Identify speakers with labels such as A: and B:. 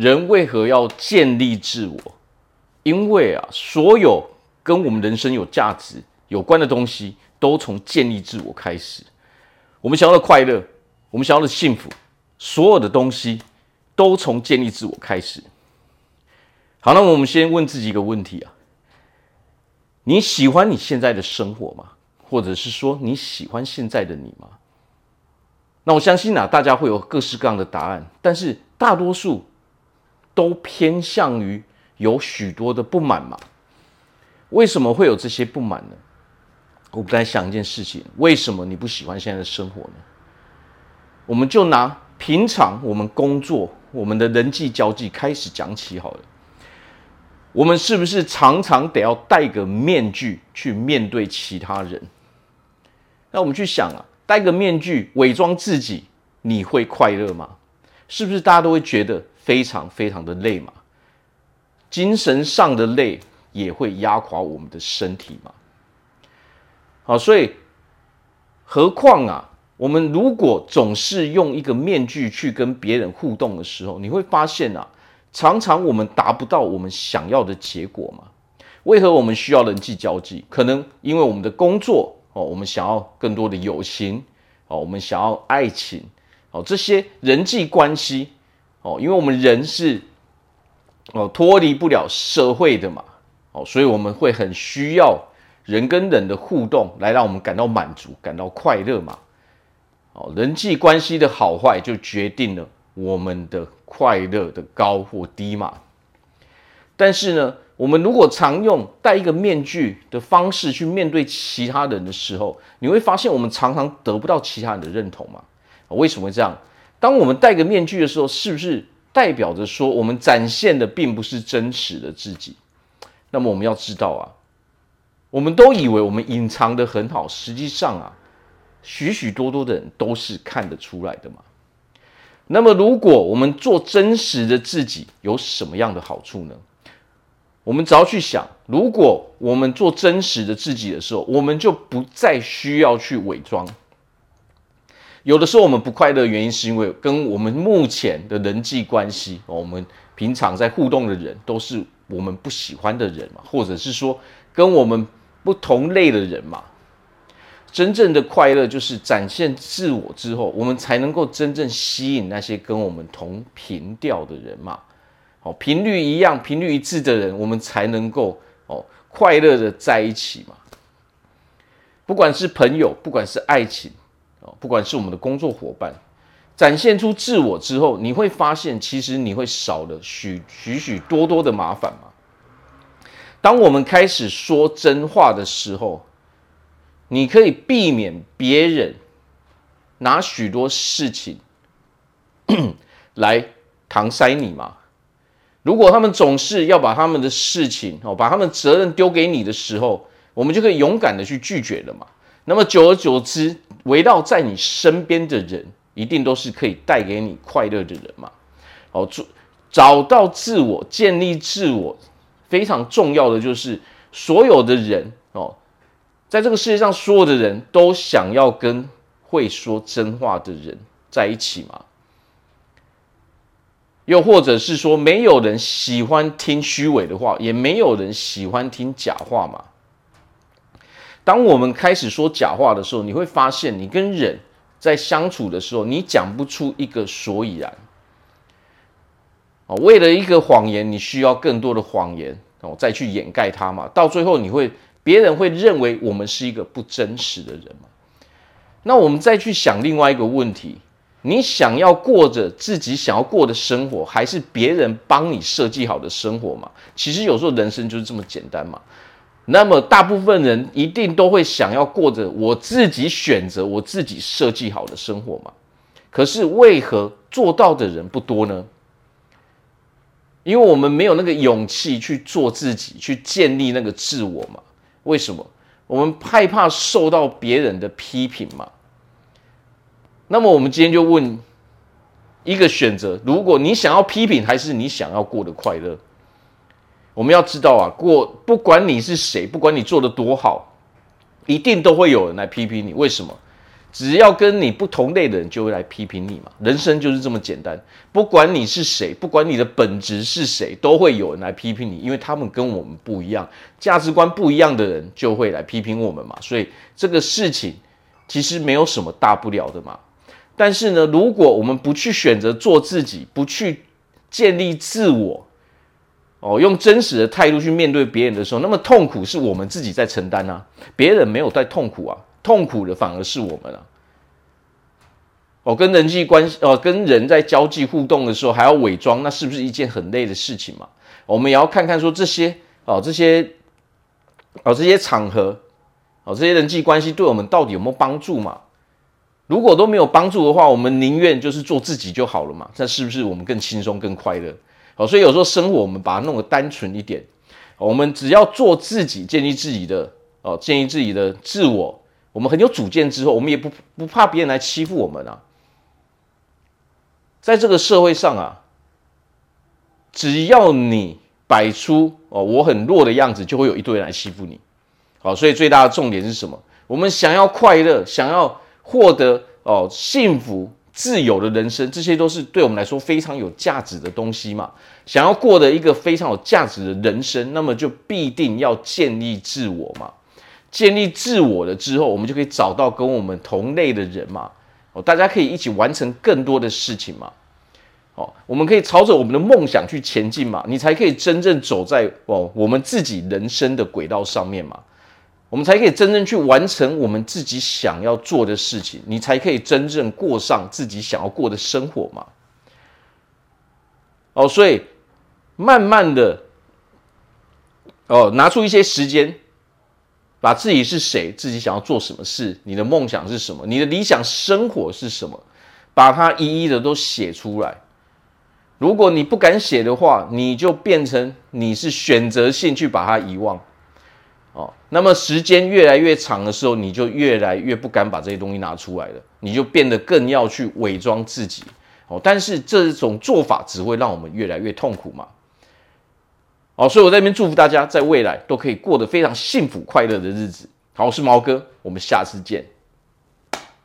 A: 人为何要建立自我？因为啊，所有跟我们人生有价值有关的东西，都从建立自我开始。我们想要的快乐，我们想要的幸福，所有的东西都从建立自我开始。好，那我们先问自己一个问题啊：你喜欢你现在的生活吗？或者是说你喜欢现在的你吗？那我相信啊，大家会有各式各样的答案，但是大多数都偏向于有许多的不满嘛。为什么会有这些不满呢？我们在想一件事情：为什么你不喜欢现在的生活呢？我们就拿平常我们工作、我们的人际交际开始讲起好了。我们是不是常常得要戴个面具去面对其他人？那我们去想啊，戴个面具伪装自己，你会快乐吗？是不是大家都会觉得非常非常的累嘛？精神上的累也会压垮我们的身体嘛？好，所以何况啊，我们如果总是用一个面具去跟别人互动的时候，你会发现啊，常常我们达不到我们想要的结果嘛。为何我们需要人际交际？可能因为我们的工作哦，我们想要更多的友情哦，我们想要爱情哦，这些人际关系哦，因为我们人是哦脱离不了社会的嘛哦，所以我们会很需要。人跟人的互动，来让我们感到满足、感到快乐嘛？哦，人际关系的好坏就决定了我们的快乐的高或低嘛。但是呢，我们如果常用戴一个面具的方式去面对其他人的时候，你会发现我们常常得不到其他人的认同嘛？为什么会这样？当我们戴个面具的时候，是不是代表着说我们展现的并不是真实的自己？那么我们要知道啊。我们都以为我们隐藏得很好，实际上啊，许许多多的人都是看得出来的嘛。那么，如果我们做真实的自己，有什么样的好处呢？我们只要去想，如果我们做真实的自己的时候，我们就不再需要去伪装。有的时候我们不快乐原因，是因为跟我们目前的人际关系，我们平常在互动的人都是我们不喜欢的人嘛，或者是说跟我们。不同类的人嘛，真正的快乐就是展现自我之后，我们才能够真正吸引那些跟我们同频调的人嘛。哦，频率一样、频率一致的人，我们才能够哦快乐的在一起嘛。不管是朋友，不管是爱情，不管是我们的工作伙伴，展现出自我之后，你会发现，其实你会少了许许许多多的麻烦嘛。当我们开始说真话的时候，你可以避免别人拿许多事情 来搪塞你嘛？如果他们总是要把他们的事情哦，把他们责任丢给你的时候，我们就可以勇敢的去拒绝了嘛。那么久而久之，围绕在你身边的人，一定都是可以带给你快乐的人嘛。哦，找找到自我，建立自我。非常重要的就是，所有的人哦，在这个世界上，所有的人都想要跟会说真话的人在一起嘛？又或者是说，没有人喜欢听虚伪的话，也没有人喜欢听假话嘛？当我们开始说假话的时候，你会发现，你跟人在相处的时候，你讲不出一个所以然。哦为了一个谎言，你需要更多的谎言哦，再去掩盖它嘛。到最后，你会别人会认为我们是一个不真实的人嘛。那我们再去想另外一个问题：你想要过着自己想要过的生活，还是别人帮你设计好的生活嘛？其实有时候人生就是这么简单嘛。那么大部分人一定都会想要过着我自己选择、我自己设计好的生活嘛。可是为何做到的人不多呢？因为我们没有那个勇气去做自己，去建立那个自我嘛？为什么？我们害怕受到别人的批评嘛？那么我们今天就问一个选择：如果你想要批评，还是你想要过得快乐？我们要知道啊，过不管你是谁，不管你做得多好，一定都会有人来批评你。为什么？只要跟你不同类的人，就会来批评你嘛。人生就是这么简单，不管你是谁，不管你的本质是谁，都会有人来批评你，因为他们跟我们不一样，价值观不一样的人就会来批评我们嘛。所以这个事情其实没有什么大不了的嘛。但是呢，如果我们不去选择做自己，不去建立自我，哦，用真实的态度去面对别人的时候，那么痛苦是我们自己在承担啊，别人没有在痛苦啊。痛苦的反而是我们啊！哦，跟人际关系，哦，跟人在交际互动的时候还要伪装，那是不是一件很累的事情嘛？我们也要看看说这些，哦，这些，哦，这些场合，哦，这些人际关系对我们到底有没有帮助嘛？如果都没有帮助的话，我们宁愿就是做自己就好了嘛。那是不是我们更轻松、更快乐？哦，所以有时候生活我们把它弄得单纯一点，我们只要做自己，建立自己的，哦，建立自己的自我。我们很有主见之后，我们也不不怕别人来欺负我们啊。在这个社会上啊，只要你摆出哦我很弱的样子，就会有一堆人来欺负你。好，所以最大的重点是什么？我们想要快乐，想要获得哦幸福、自由的人生，这些都是对我们来说非常有价值的东西嘛。想要过的一个非常有价值的人生，那么就必定要建立自我嘛。建立自我了之后，我们就可以找到跟我们同类的人嘛，哦，大家可以一起完成更多的事情嘛，哦，我们可以朝着我们的梦想去前进嘛，你才可以真正走在哦我们自己人生的轨道上面嘛，我们才可以真正去完成我们自己想要做的事情，你才可以真正过上自己想要过的生活嘛，哦，所以慢慢的，哦，拿出一些时间。把自己是谁，自己想要做什么事，你的梦想是什么，你的理想生活是什么，把它一一的都写出来。如果你不敢写的话，你就变成你是选择性去把它遗忘，哦，那么时间越来越长的时候，你就越来越不敢把这些东西拿出来了，你就变得更要去伪装自己，哦，但是这种做法只会让我们越来越痛苦嘛。哦，所以我在这边祝福大家，在未来都可以过得非常幸福快乐的日子。好，我是毛哥，我们下次见。